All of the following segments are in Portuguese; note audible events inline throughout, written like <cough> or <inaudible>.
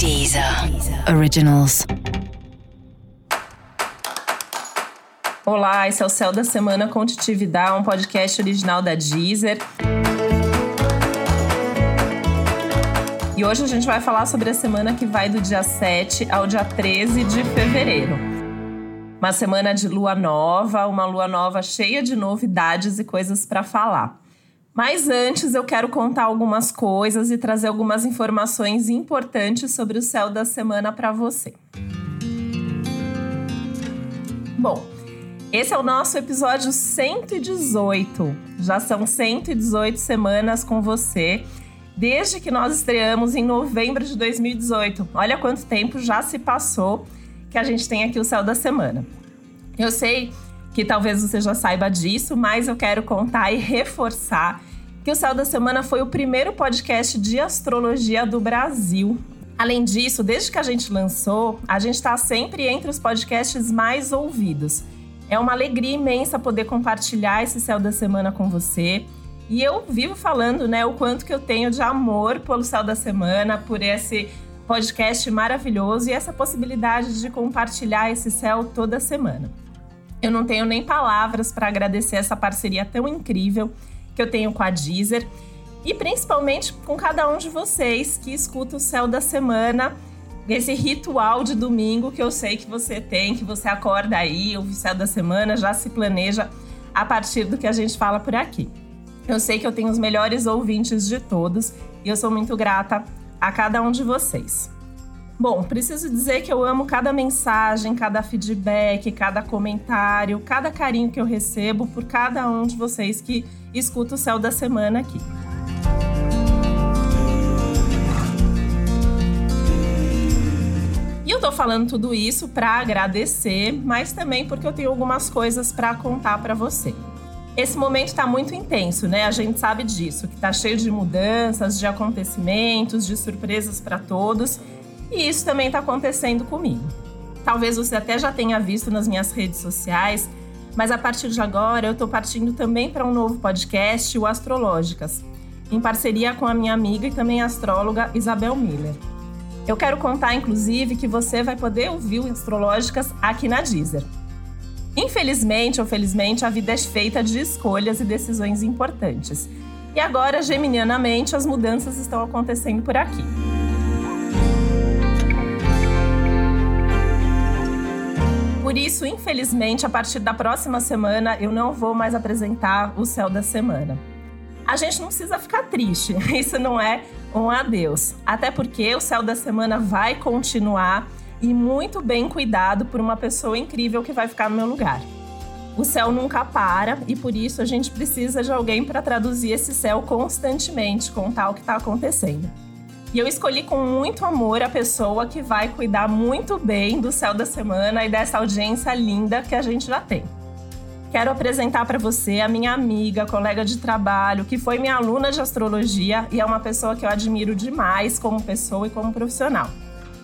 Deezer Originals. Olá, esse é o Céu da Semana com Titividade, um podcast original da Deezer. E hoje a gente vai falar sobre a semana que vai do dia 7 ao dia 13 de fevereiro. Uma semana de lua nova, uma lua nova cheia de novidades e coisas para falar. Mas antes eu quero contar algumas coisas e trazer algumas informações importantes sobre o céu da semana para você. Bom, esse é o nosso episódio 118. Já são 118 semanas com você, desde que nós estreamos em novembro de 2018. Olha quanto tempo já se passou que a gente tem aqui o céu da semana. Eu sei que talvez você já saiba disso, mas eu quero contar e reforçar que o Céu da Semana foi o primeiro podcast de astrologia do Brasil. Além disso, desde que a gente lançou, a gente está sempre entre os podcasts mais ouvidos. É uma alegria imensa poder compartilhar esse Céu da Semana com você. E eu vivo falando, né, o quanto que eu tenho de amor pelo Céu da Semana, por esse podcast maravilhoso e essa possibilidade de compartilhar esse céu toda semana. Eu não tenho nem palavras para agradecer essa parceria tão incrível que eu tenho com a Deezer e principalmente com cada um de vocês que escuta o Céu da Semana, esse ritual de domingo que eu sei que você tem, que você acorda aí, o Céu da Semana, já se planeja a partir do que a gente fala por aqui. Eu sei que eu tenho os melhores ouvintes de todos e eu sou muito grata a cada um de vocês. Bom, preciso dizer que eu amo cada mensagem, cada feedback, cada comentário, cada carinho que eu recebo por cada um de vocês que escuta o céu da semana aqui. E eu tô falando tudo isso para agradecer, mas também porque eu tenho algumas coisas para contar para você. Esse momento está muito intenso, né? A gente sabe disso, que está cheio de mudanças, de acontecimentos, de surpresas para todos. E isso também está acontecendo comigo. Talvez você até já tenha visto nas minhas redes sociais, mas a partir de agora eu estou partindo também para um novo podcast, o Astrológicas, em parceria com a minha amiga e também astróloga Isabel Miller. Eu quero contar, inclusive, que você vai poder ouvir o Astrológicas aqui na Deezer. Infelizmente ou felizmente, a vida é feita de escolhas e decisões importantes. E agora, geminianamente, as mudanças estão acontecendo por aqui. Isso, infelizmente, a partir da próxima semana eu não vou mais apresentar o céu da semana. A gente não precisa ficar triste, <laughs> isso não é um adeus. Até porque o céu da semana vai continuar e muito bem cuidado por uma pessoa incrível que vai ficar no meu lugar. O céu nunca para e por isso a gente precisa de alguém para traduzir esse céu constantemente, contar o que está acontecendo. E eu escolhi com muito amor a pessoa que vai cuidar muito bem do céu da semana e dessa audiência linda que a gente já tem. Quero apresentar para você a minha amiga, colega de trabalho, que foi minha aluna de astrologia e é uma pessoa que eu admiro demais como pessoa e como profissional.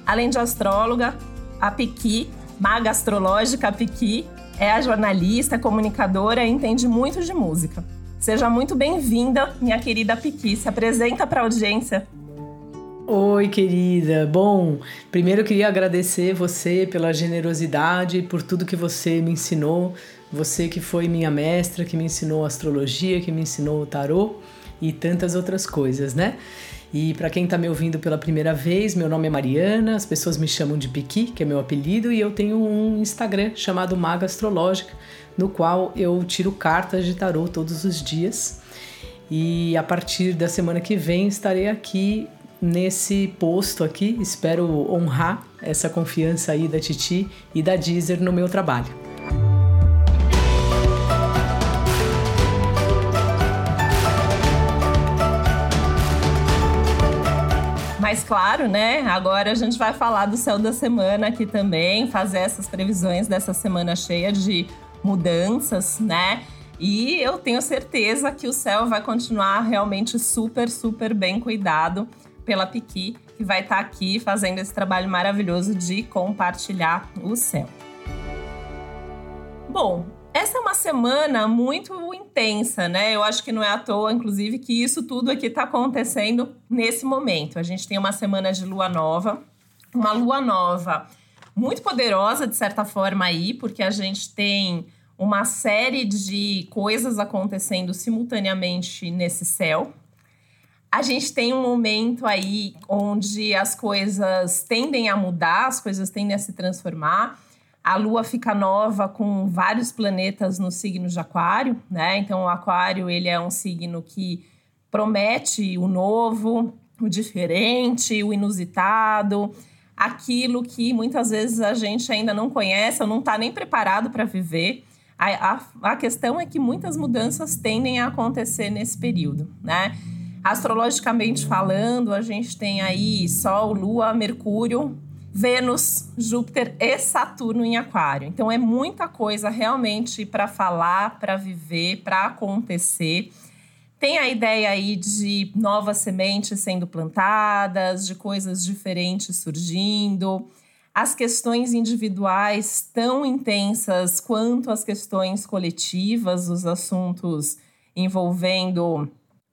Além de astróloga, a Piqui, maga astrológica Piqui, é a jornalista, comunicadora e entende muito de música. Seja muito bem-vinda, minha querida Piqui. Se apresenta para a audiência. Oi, querida. Bom, primeiro eu queria agradecer você pela generosidade, por tudo que você me ensinou. Você que foi minha mestra, que me ensinou astrologia, que me ensinou o tarô e tantas outras coisas, né? E para quem está me ouvindo pela primeira vez, meu nome é Mariana, as pessoas me chamam de Piqui, que é meu apelido, e eu tenho um Instagram chamado Maga Astrológica, no qual eu tiro cartas de tarô todos os dias. E a partir da semana que vem estarei aqui nesse posto aqui. Espero honrar essa confiança aí da Titi e da Deezer no meu trabalho. Mas claro, né? Agora a gente vai falar do céu da semana aqui também, fazer essas previsões dessa semana cheia de mudanças, né? E eu tenho certeza que o céu vai continuar realmente super, super bem cuidado pela Piqui, que vai estar tá aqui fazendo esse trabalho maravilhoso de compartilhar o céu. Bom, essa é uma semana muito intensa, né? Eu acho que não é à toa, inclusive, que isso tudo aqui está acontecendo nesse momento. A gente tem uma semana de lua nova, uma lua nova muito poderosa, de certa forma, aí, porque a gente tem uma série de coisas acontecendo simultaneamente nesse céu. A gente tem um momento aí onde as coisas tendem a mudar, as coisas tendem a se transformar. A Lua fica nova com vários planetas no signo de Aquário, né? Então, o Aquário ele é um signo que promete o novo, o diferente, o inusitado, aquilo que muitas vezes a gente ainda não conhece ou não está nem preparado para viver. A, a, a, questão é que muitas mudanças tendem a acontecer nesse período, né? Astrologicamente falando, a gente tem aí Sol, Lua, Mercúrio, Vênus, Júpiter e Saturno em Aquário. Então é muita coisa realmente para falar, para viver, para acontecer. Tem a ideia aí de novas sementes sendo plantadas, de coisas diferentes surgindo as questões individuais tão intensas quanto as questões coletivas, os assuntos envolvendo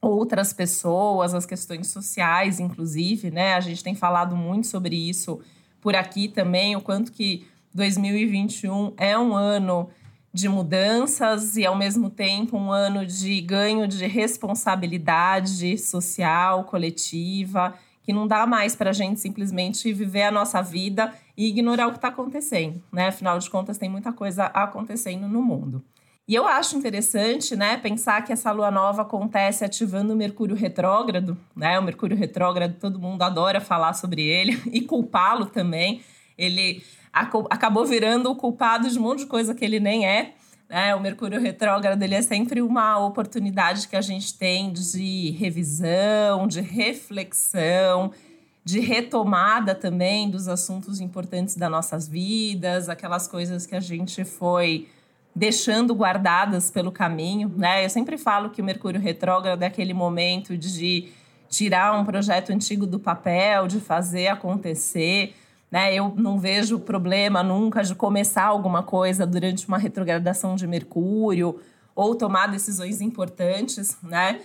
outras pessoas, as questões sociais, inclusive, né? A gente tem falado muito sobre isso por aqui também, o quanto que 2021 é um ano de mudanças e ao mesmo tempo um ano de ganho de responsabilidade social, coletiva que não dá mais para a gente simplesmente viver a nossa vida e ignorar o que está acontecendo, né? Afinal de contas, tem muita coisa acontecendo no mundo. E eu acho interessante, né, pensar que essa lua nova acontece ativando o Mercúrio retrógrado, né? O Mercúrio retrógrado, todo mundo adora falar sobre ele <laughs> e culpá-lo também. Ele acabou virando o culpado de um monte de coisa que ele nem é. Né? O Mercúrio retrógrado ele é sempre uma oportunidade que a gente tem de revisão, de reflexão, de retomada também dos assuntos importantes das nossas vidas, aquelas coisas que a gente foi deixando guardadas pelo caminho, né? Eu sempre falo que o Mercúrio retrógrado é aquele momento de tirar um projeto antigo do papel, de fazer acontecer, né? Eu não vejo problema nunca de começar alguma coisa durante uma retrogradação de Mercúrio ou tomar decisões importantes, né?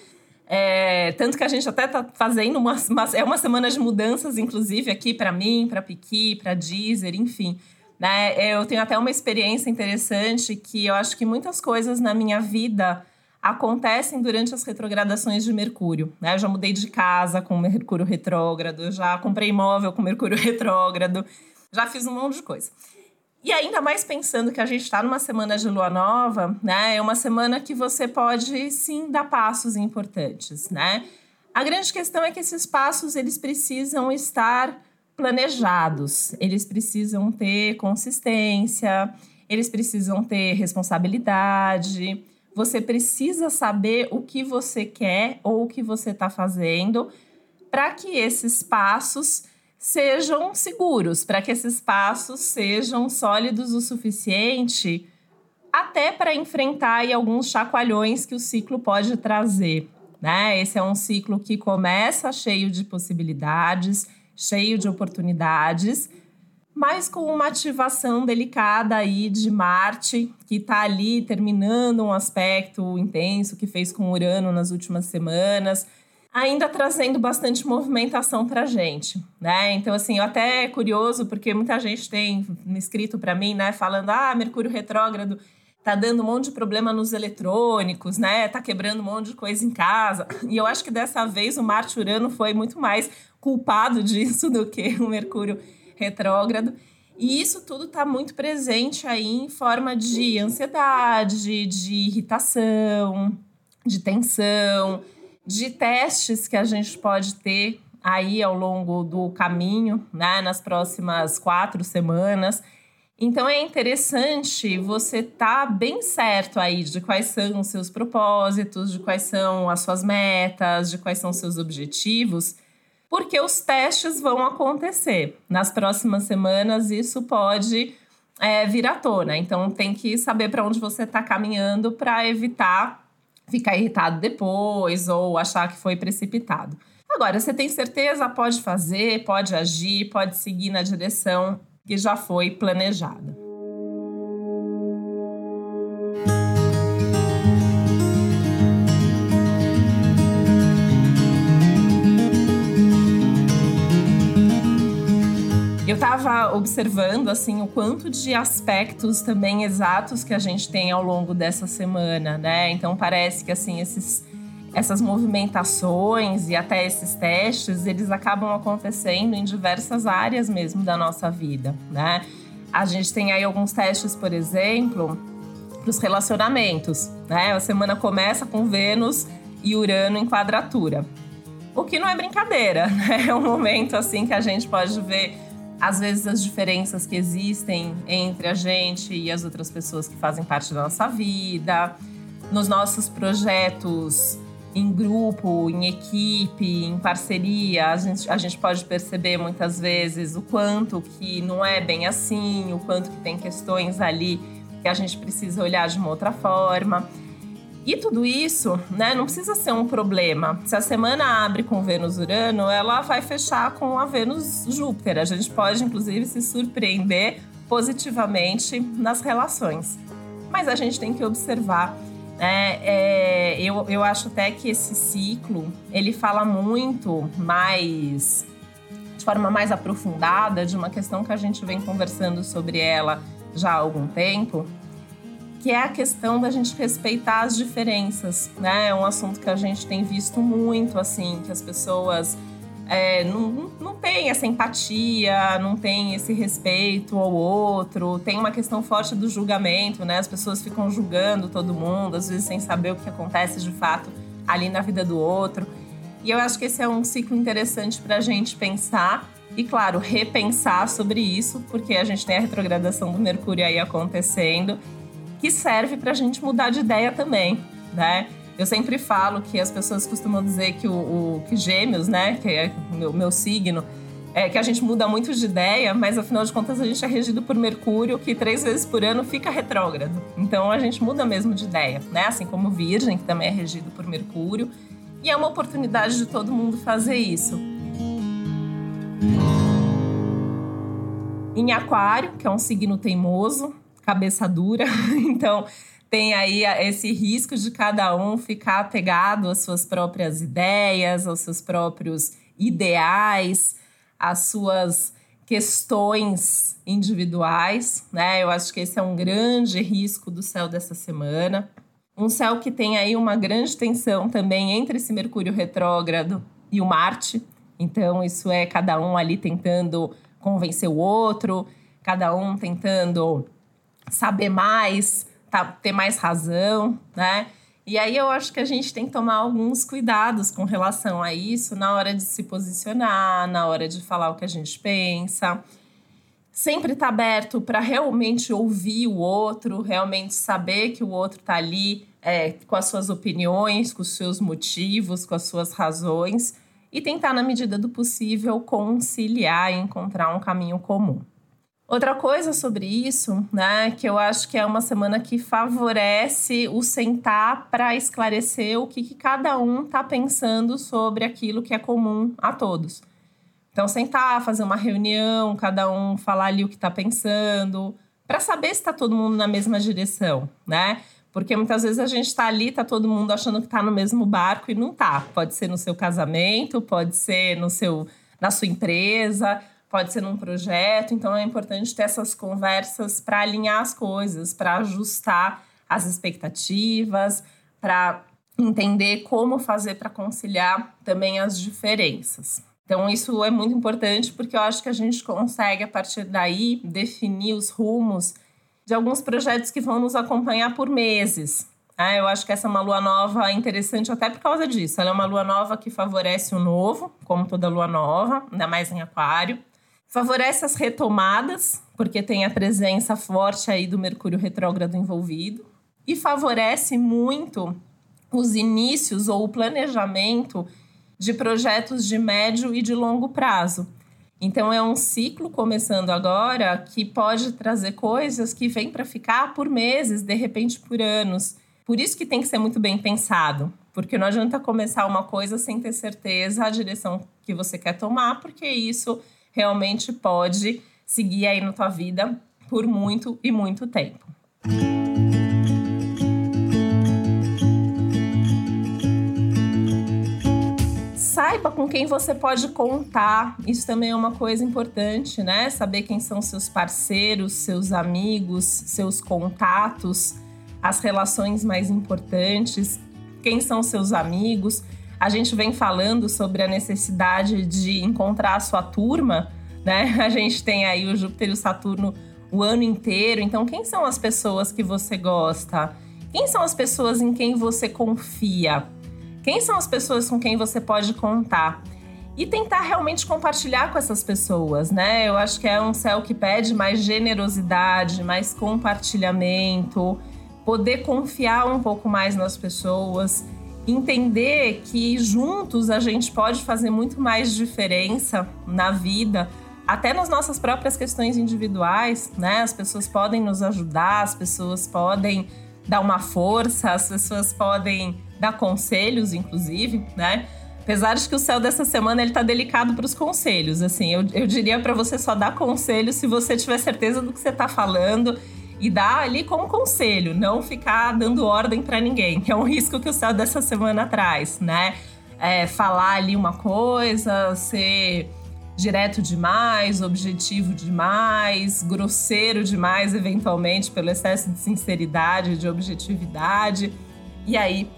É, tanto que a gente até está fazendo uma, uma, é uma semana de mudanças, inclusive aqui para mim, para Piqui, para Deezer, enfim. Né? Eu tenho até uma experiência interessante que eu acho que muitas coisas na minha vida acontecem durante as retrogradações de Mercúrio. Né? Eu já mudei de casa com Mercúrio retrógrado, já comprei imóvel com Mercúrio <laughs> retrógrado, já fiz um monte de coisa. E ainda mais pensando que a gente está numa semana de lua nova, né? É uma semana que você pode sim dar passos importantes, né? A grande questão é que esses passos eles precisam estar planejados, eles precisam ter consistência, eles precisam ter responsabilidade, você precisa saber o que você quer ou o que você está fazendo para que esses passos sejam seguros, para que esses passos sejam sólidos o suficiente até para enfrentar alguns chacoalhões que o ciclo pode trazer. Né? Esse é um ciclo que começa cheio de possibilidades, cheio de oportunidades, mas com uma ativação delicada aí de Marte, que está ali terminando um aspecto intenso que fez com Urano nas últimas semanas, ainda trazendo bastante movimentação para gente, né? Então, assim, eu até é curioso, porque muita gente tem escrito para mim, né, falando, ah, Mercúrio retrógrado tá dando um monte de problema nos eletrônicos, né? Tá quebrando um monte de coisa em casa. E eu acho que dessa vez o Marte Urano foi muito mais culpado <laughs> disso do que o Mercúrio retrógrado. E isso tudo está muito presente aí em forma de ansiedade, de irritação, de tensão, de testes que a gente pode ter aí ao longo do caminho, né, nas próximas quatro semanas. Então é interessante você estar tá bem certo aí de quais são os seus propósitos, de quais são as suas metas, de quais são os seus objetivos porque os testes vão acontecer. Nas próximas semanas, isso pode é, vir à tona. Então, tem que saber para onde você está caminhando para evitar ficar irritado depois ou achar que foi precipitado. Agora, você tem certeza? Pode fazer, pode agir, pode seguir na direção que já foi planejada. Eu estava observando assim o quanto de aspectos também exatos que a gente tem ao longo dessa semana, né? Então parece que assim esses essas movimentações e até esses testes, eles acabam acontecendo em diversas áreas mesmo da nossa vida, né? A gente tem aí alguns testes, por exemplo, para os relacionamentos, né? A semana começa com Vênus e Urano em quadratura. O que não é brincadeira, <laughs> né? É um momento assim que a gente pode ver às vezes as diferenças que existem entre a gente e as outras pessoas que fazem parte da nossa vida, nos nossos projetos em grupo, em equipe, em parceria, a gente, a gente pode perceber muitas vezes o quanto que não é bem assim, o quanto que tem questões ali que a gente precisa olhar de uma outra forma. E tudo isso, né, não precisa ser um problema. Se a semana abre com Vênus-Urano, ela vai fechar com a Vênus-Júpiter. A gente pode, inclusive, se surpreender positivamente nas relações. Mas a gente tem que observar é, é, eu, eu acho até que esse ciclo ele fala muito mais de forma mais aprofundada de uma questão que a gente vem conversando sobre ela já há algum tempo, que é a questão da gente respeitar as diferenças, né? É um assunto que a gente tem visto muito, assim, que as pessoas é, não, não tem essa empatia, não tem esse respeito ao outro, tem uma questão forte do julgamento, né? As pessoas ficam julgando todo mundo, às vezes sem saber o que acontece de fato ali na vida do outro. E eu acho que esse é um ciclo interessante para a gente pensar e, claro, repensar sobre isso, porque a gente tem a retrogradação do Mercúrio aí acontecendo, que serve para a gente mudar de ideia também, né? Eu sempre falo que as pessoas costumam dizer que o, o que gêmeos, né, que é o meu, meu signo, é que a gente muda muito de ideia, mas afinal de contas a gente é regido por Mercúrio, que três vezes por ano fica retrógrado. Então a gente muda mesmo de ideia, né? Assim como Virgem, que também é regido por Mercúrio. E é uma oportunidade de todo mundo fazer isso. Em Aquário, que é um signo teimoso, cabeça dura, <laughs> então tem aí esse risco de cada um ficar apegado às suas próprias ideias, aos seus próprios ideais, às suas questões individuais, né? Eu acho que esse é um grande risco do céu dessa semana. Um céu que tem aí uma grande tensão também entre esse Mercúrio retrógrado e o Marte. Então, isso é cada um ali tentando convencer o outro, cada um tentando saber mais, tá, ter mais razão, né? E aí eu acho que a gente tem que tomar alguns cuidados com relação a isso na hora de se posicionar, na hora de falar o que a gente pensa. Sempre estar tá aberto para realmente ouvir o outro, realmente saber que o outro está ali é, com as suas opiniões, com os seus motivos, com as suas razões e tentar, na medida do possível, conciliar e encontrar um caminho comum. Outra coisa sobre isso, né, que eu acho que é uma semana que favorece o sentar para esclarecer o que, que cada um está pensando sobre aquilo que é comum a todos. Então, sentar, fazer uma reunião, cada um falar ali o que está pensando, para saber se está todo mundo na mesma direção, né? Porque muitas vezes a gente está ali, está todo mundo achando que está no mesmo barco e não tá. Pode ser no seu casamento, pode ser no seu, na sua empresa, pode ser num projeto, então é importante ter essas conversas para alinhar as coisas, para ajustar as expectativas, para entender como fazer para conciliar também as diferenças. Então, isso é muito importante porque eu acho que a gente consegue, a partir daí, definir os rumos de alguns projetos que vão nos acompanhar por meses. É, eu acho que essa é uma lua nova interessante até por causa disso. Ela é uma lua nova que favorece o novo, como toda lua nova, ainda mais em Aquário. Favorece as retomadas, porque tem a presença forte aí do Mercúrio retrógrado envolvido. E favorece muito os inícios ou o planejamento de projetos de médio e de longo prazo. Então é um ciclo começando agora que pode trazer coisas que vêm para ficar por meses, de repente por anos. Por isso que tem que ser muito bem pensado, porque não adianta começar uma coisa sem ter certeza a direção que você quer tomar, porque isso realmente pode seguir aí na tua vida por muito e muito tempo. Saiba com quem você pode contar. Isso também é uma coisa importante, né? Saber quem são seus parceiros, seus amigos, seus contatos, as relações mais importantes, quem são seus amigos. A gente vem falando sobre a necessidade de encontrar a sua turma, né? <laughs> A gente tem aí o Júpiter e o Saturno o ano inteiro. Então, quem são as pessoas que você gosta? Quem são as pessoas em quem você confia? Quem são as pessoas com quem você pode contar? E tentar realmente compartilhar com essas pessoas, né? Eu acho que é um céu que pede mais generosidade, mais compartilhamento, poder confiar um pouco mais nas pessoas, entender que juntos a gente pode fazer muito mais diferença na vida até nas nossas próprias questões individuais, né? As pessoas podem nos ajudar, as pessoas podem dar uma força, as pessoas podem dar conselhos, inclusive, né? Apesar de que o céu dessa semana ele tá delicado para os conselhos, assim, eu, eu diria para você só dar conselho se você tiver certeza do que você tá falando e dar ali como conselho, não ficar dando ordem para ninguém, que é um <laughs> risco que o céu dessa semana traz, né? É, falar ali uma coisa, ser direto demais, objetivo demais, grosseiro demais, eventualmente, pelo excesso de sinceridade, de objetividade. E aí,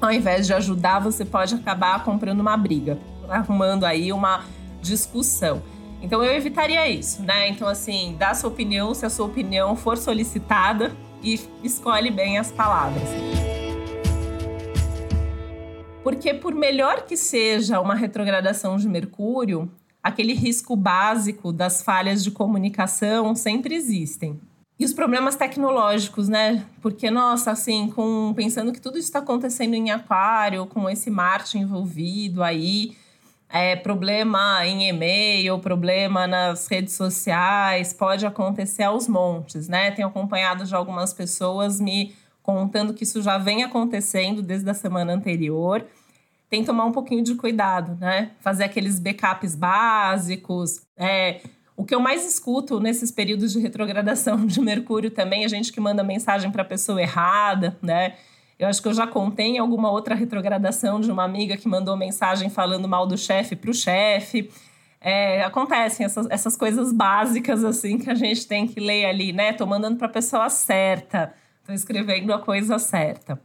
ao invés de ajudar, você pode acabar comprando uma briga, arrumando aí uma discussão. Então eu evitaria isso, né? Então, assim, dá sua opinião se a sua opinião for solicitada e escolhe bem as palavras. Porque, por melhor que seja uma retrogradação de Mercúrio, aquele risco básico das falhas de comunicação sempre existem. E os problemas tecnológicos, né? Porque, nossa, assim, com, pensando que tudo isso está acontecendo em Aquário, com esse Marte envolvido aí, é, problema em e-mail, problema nas redes sociais, pode acontecer aos montes, né? Tenho acompanhado já algumas pessoas me contando que isso já vem acontecendo desde a semana anterior tem que tomar um pouquinho de cuidado, né? Fazer aqueles backups básicos. É, o que eu mais escuto nesses períodos de retrogradação de Mercúrio também é gente que manda mensagem para a pessoa errada, né? Eu acho que eu já contei em alguma outra retrogradação de uma amiga que mandou mensagem falando mal do chefe para o chefe. É, acontecem essas, essas coisas básicas assim que a gente tem que ler ali, né? Tô mandando para a pessoa certa, tô escrevendo a coisa certa.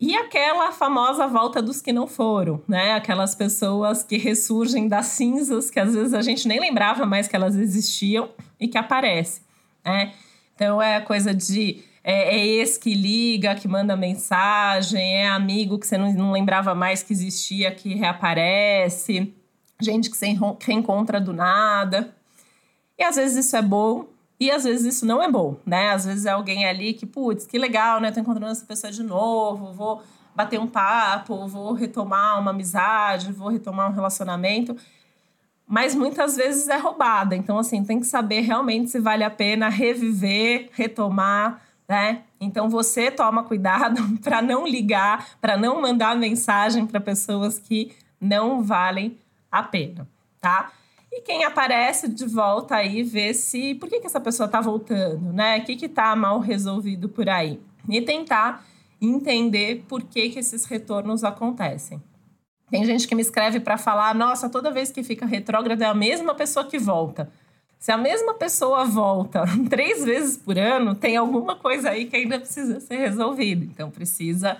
E aquela famosa volta dos que não foram, né? Aquelas pessoas que ressurgem das cinzas, que às vezes a gente nem lembrava mais que elas existiam e que aparecem, né? Então é a coisa de é, é ex que liga, que manda mensagem, é amigo que você não, não lembrava mais que existia, que reaparece, gente que você reencontra do nada. E às vezes isso é bom, e às vezes isso não é bom, né? Às vezes é alguém ali que, putz, que legal, né? Tô encontrando essa pessoa de novo, vou bater um papo, vou retomar uma amizade, vou retomar um relacionamento. Mas muitas vezes é roubada. Então, assim, tem que saber realmente se vale a pena reviver, retomar, né? Então, você toma cuidado <laughs> para não ligar, para não mandar mensagem para pessoas que não valem a pena, tá? E quem aparece de volta aí vê se por que, que essa pessoa está voltando, né? O que está mal resolvido por aí. E tentar entender por que, que esses retornos acontecem. Tem gente que me escreve para falar: nossa, toda vez que fica retrógrado é a mesma pessoa que volta. Se a mesma pessoa volta <laughs> três vezes por ano, tem alguma coisa aí que ainda precisa ser resolvida. Então precisa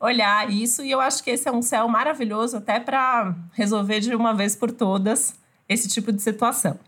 olhar isso. E eu acho que esse é um céu maravilhoso até para resolver de uma vez por todas esse tipo de situação.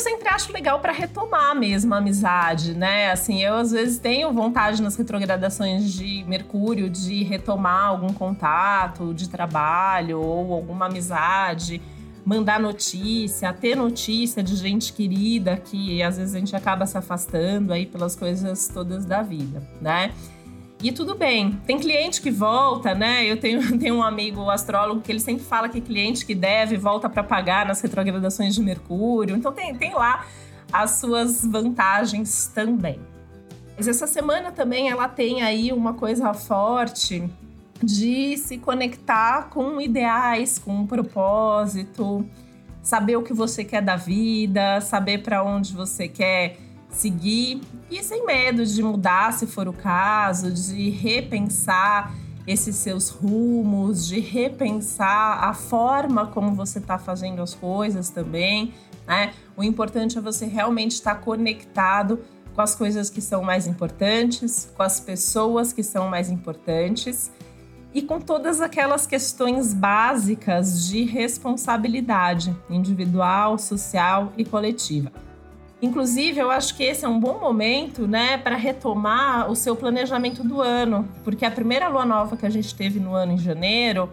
Eu sempre acho legal para retomar mesmo a amizade, né? Assim, eu às vezes tenho vontade nas retrogradações de Mercúrio de retomar algum contato de trabalho ou alguma amizade, mandar notícia, ter notícia de gente querida que às vezes a gente acaba se afastando aí pelas coisas todas da vida, né? E tudo bem. Tem cliente que volta, né? Eu tenho, <laughs> tenho um amigo astrólogo que ele sempre fala que cliente que deve volta para pagar nas retrogradações de Mercúrio. Então tem, tem lá as suas vantagens também. Mas essa semana também ela tem aí uma coisa forte de se conectar com ideais, com um propósito, saber o que você quer da vida, saber para onde você quer seguir e sem medo de mudar se for o caso, de repensar esses seus rumos, de repensar a forma como você está fazendo as coisas também. Né? O importante é você realmente estar conectado com as coisas que são mais importantes, com as pessoas que são mais importantes e com todas aquelas questões básicas de responsabilidade individual, social e coletiva. Inclusive, eu acho que esse é um bom momento, né, para retomar o seu planejamento do ano, porque a primeira lua nova que a gente teve no ano em janeiro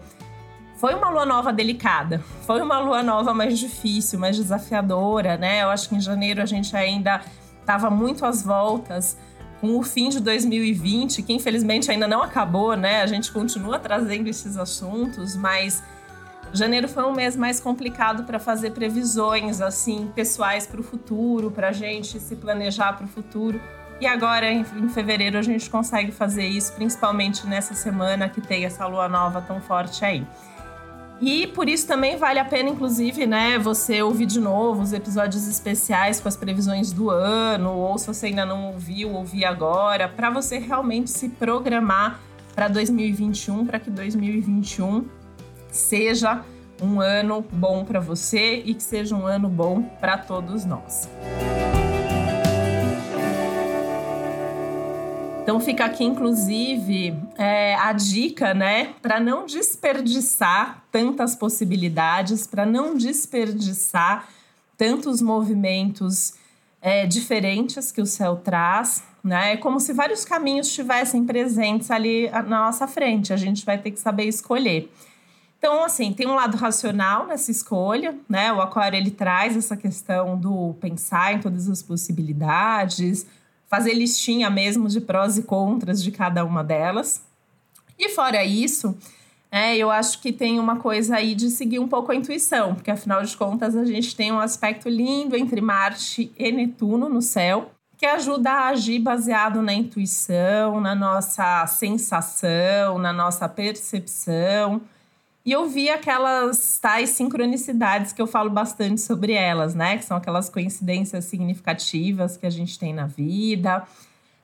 foi uma lua nova delicada, foi uma lua nova mais difícil, mais desafiadora, né? Eu acho que em janeiro a gente ainda estava muito às voltas com o fim de 2020, que infelizmente ainda não acabou, né? A gente continua trazendo esses assuntos, mas Janeiro foi um mês mais complicado para fazer previsões assim pessoais para o futuro, para a gente se planejar para o futuro. E agora, em, fevereiro, a gente consegue fazer isso, principalmente nessa semana que tem essa lua nova tão forte aí. E por isso também vale a pena, inclusive, né, você ouvir de novo os episódios especiais com as previsões do ano, ou se você ainda não ouviu, ouvir agora, para você realmente se programar para 2021, para que 2021 seja um ano bom para você e que seja um ano bom para todos nós. Então fica aqui, inclusive, é, a dica, né, para não desperdiçar tantas possibilidades, para não desperdiçar tantos movimentos é, diferentes que o céu traz, né? É como se vários caminhos estivessem presentes ali na nossa frente. A gente vai ter que saber escolher. Então, assim, tem um lado racional nessa escolha, né? O aquário ele traz essa questão do pensar em todas as possibilidades, fazer listinha mesmo de prós e contras de cada uma delas. E fora isso, é, eu acho que tem uma coisa aí de seguir um pouco a intuição, porque afinal de contas a gente tem um aspecto lindo entre Marte e Netuno no céu, que ajuda a agir baseado na intuição, na nossa sensação, na nossa percepção e eu vi aquelas tais sincronicidades que eu falo bastante sobre elas, né? Que são aquelas coincidências significativas que a gente tem na vida,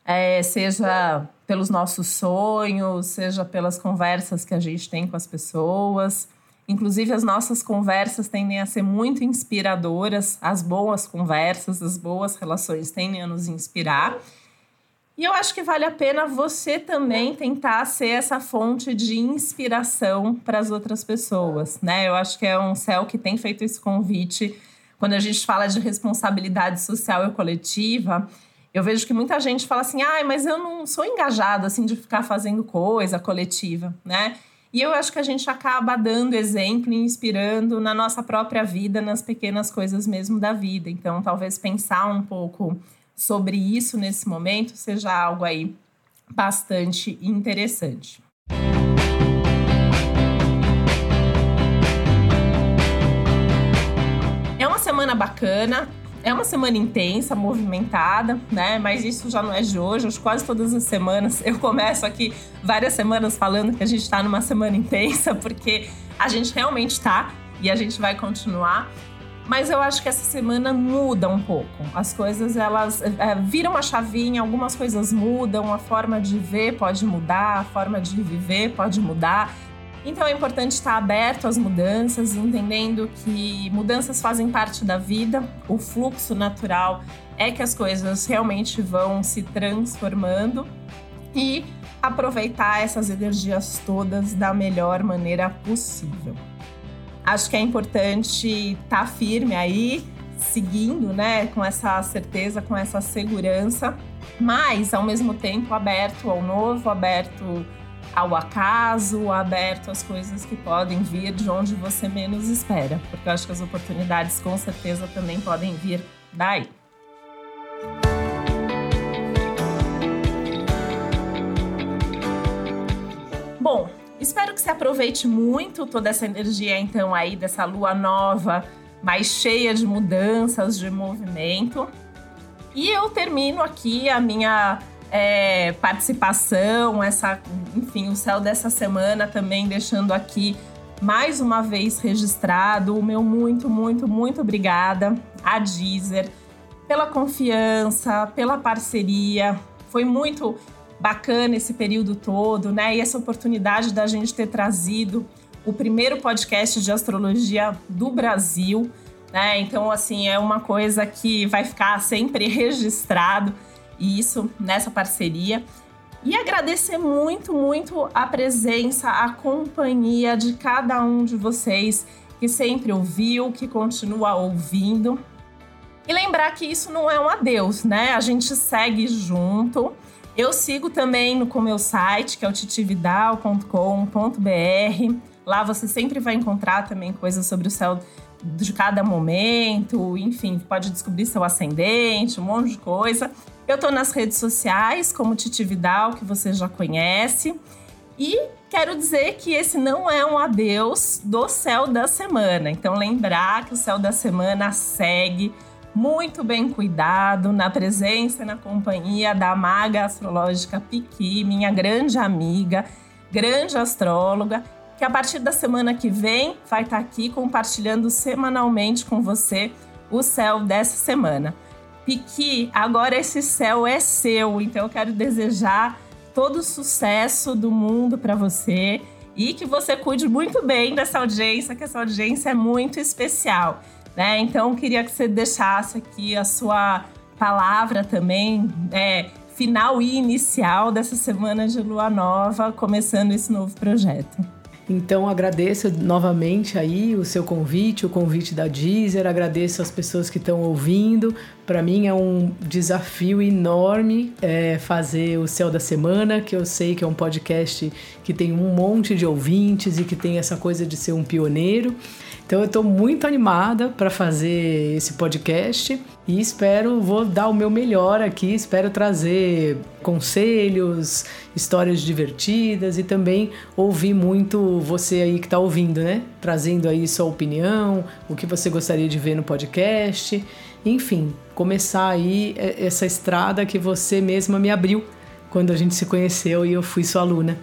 é, seja pelos nossos sonhos, seja pelas conversas que a gente tem com as pessoas. Inclusive, as nossas conversas tendem a ser muito inspiradoras, as boas conversas, as boas relações tendem a nos inspirar. E eu acho que vale a pena você também tentar ser essa fonte de inspiração para as outras pessoas, né? Eu acho que é um céu que tem feito esse convite. Quando a gente fala de responsabilidade social e coletiva, eu vejo que muita gente fala assim: "Ai, mas eu não sou engajado assim de ficar fazendo coisa coletiva", né? E eu acho que a gente acaba dando exemplo e inspirando na nossa própria vida, nas pequenas coisas mesmo da vida. Então, talvez pensar um pouco sobre isso nesse momento seja algo aí bastante interessante. É uma semana bacana, é uma semana intensa, movimentada, né? Mas isso já não é de hoje. Acho quase todas as semanas <laughs> eu começo aqui várias semanas falando que a gente está numa semana intensa, <laughs> porque a gente realmente está e a gente vai continuar. Mas eu acho que essa semana muda um pouco. As coisas elas é, viram a chavinha, algumas coisas mudam, a forma de ver pode mudar, a forma de viver pode mudar. Então é importante estar aberto às mudanças, entendendo que mudanças fazem parte da vida, o fluxo natural é que as coisas realmente vão se transformando e aproveitar essas energias todas da melhor maneira possível. Acho que é importante estar tá firme aí, seguindo, né, com essa certeza, com essa segurança, mas ao mesmo tempo aberto ao novo, aberto ao acaso, aberto às coisas que podem vir de onde você menos espera, porque eu acho que as oportunidades com certeza também podem vir daí. Bom, Espero que você aproveite muito toda essa energia, então, aí dessa lua nova, mais cheia de mudanças, de movimento. E eu termino aqui a minha é, participação, essa, enfim, o céu dessa semana também deixando aqui mais uma vez registrado o meu muito, muito, muito obrigada a Deezer pela confiança, pela parceria. Foi muito bacana esse período todo, né? E essa oportunidade da gente ter trazido o primeiro podcast de astrologia do Brasil, né? Então, assim, é uma coisa que vai ficar sempre <laughs> registrado isso nessa parceria. E agradecer muito, muito a presença, a companhia de cada um de vocês que sempre ouviu, que continua ouvindo. E lembrar que isso não é um adeus, né? A gente segue junto. Eu sigo também no com meu site, que é o titividal.com.br. Lá você sempre vai encontrar também coisas sobre o céu de cada momento, enfim, pode descobrir seu ascendente, um monte de coisa. Eu tô nas redes sociais, como Titividal, que você já conhece. E quero dizer que esse não é um adeus do céu da semana. Então, lembrar que o céu da semana segue muito bem cuidado, na presença e na companhia da maga astrológica Piqui, minha grande amiga, grande astróloga, que a partir da semana que vem vai estar aqui compartilhando semanalmente com você o céu dessa semana. Piqui, agora esse céu é seu, então eu quero desejar todo o sucesso do mundo para você e que você cuide muito bem dessa audiência, que essa audiência é muito especial, né? Então queria que você deixasse aqui a sua palavra também, é, final e inicial dessa semana de lua nova, começando esse novo projeto. Então agradeço novamente aí o seu convite, o convite da Deezer, agradeço as pessoas que estão ouvindo. Para mim é um desafio enorme é, fazer o Céu da Semana, que eu sei que é um podcast que tem um monte de ouvintes e que tem essa coisa de ser um pioneiro. Então eu estou muito animada para fazer esse podcast e espero, vou dar o meu melhor aqui, espero trazer conselhos, histórias divertidas e também ouvir muito você aí que está ouvindo, né? Trazendo aí sua opinião, o que você gostaria de ver no podcast, enfim, começar aí essa estrada que você mesma me abriu quando a gente se conheceu e eu fui sua aluna.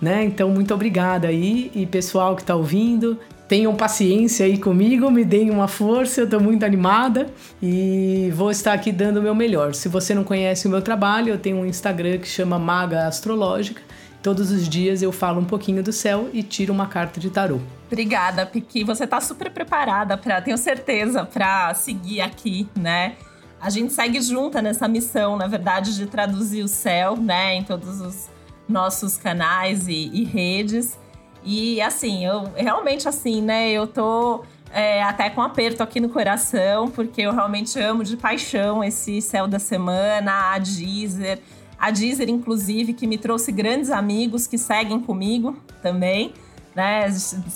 Né? Então, muito obrigada aí e pessoal que está ouvindo, tenham paciência aí comigo, me deem uma força, eu estou muito animada e vou estar aqui dando o meu melhor. Se você não conhece o meu trabalho, eu tenho um Instagram que chama Maga Astrológica. Todos os dias eu falo um pouquinho do céu e tiro uma carta de tarô. Obrigada, Piqui. Você está super preparada para, tenho certeza, para seguir aqui, né? A gente segue junta nessa missão, na verdade, de traduzir o céu, né, em todos os nossos canais e, e redes. E assim, eu realmente assim, né? Eu tô é, até com aperto aqui no coração, porque eu realmente amo de paixão esse céu da semana, a Deezer. A Deezer, inclusive, que me trouxe grandes amigos que seguem comigo também. Né?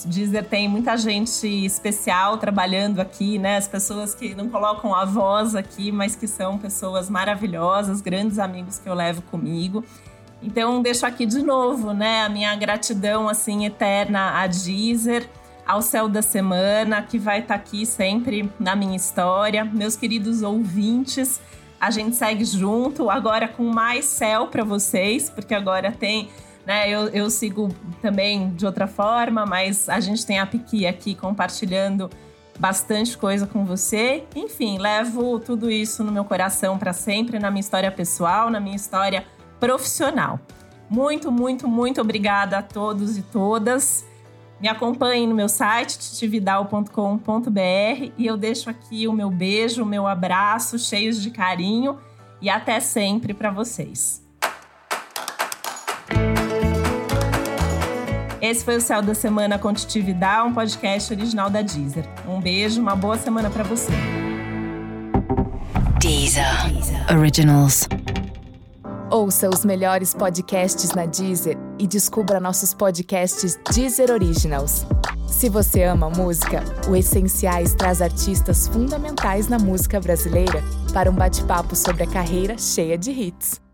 Deezer tem muita gente especial trabalhando aqui, né? As pessoas que não colocam a voz aqui, mas que são pessoas maravilhosas, grandes amigos que eu levo comigo. Então, deixo aqui de novo, né, a minha gratidão assim eterna a Deezer, ao Céu da Semana, que vai estar tá aqui sempre na minha história. Meus queridos ouvintes, a gente segue junto, agora com mais céu para vocês, porque agora tem, né, eu, eu sigo também de outra forma, mas a gente tem a Piqui aqui compartilhando bastante coisa com você. Enfim, levo tudo isso no meu coração para sempre, na minha história pessoal, na minha história profissional. Muito, muito, muito obrigada a todos e todas. Me acompanhem no meu site, titividal.com.br e eu deixo aqui o meu beijo, o meu abraço, cheios de carinho e até sempre para vocês. Esse foi o Céu da Semana com Titividal, um podcast original da Deezer. Um beijo, uma boa semana para você. Deezer. Deezer. Originals. Ouça os melhores podcasts na Deezer e descubra nossos podcasts Deezer Originals. Se você ama música, o Essenciais traz artistas fundamentais na música brasileira para um bate-papo sobre a carreira cheia de hits.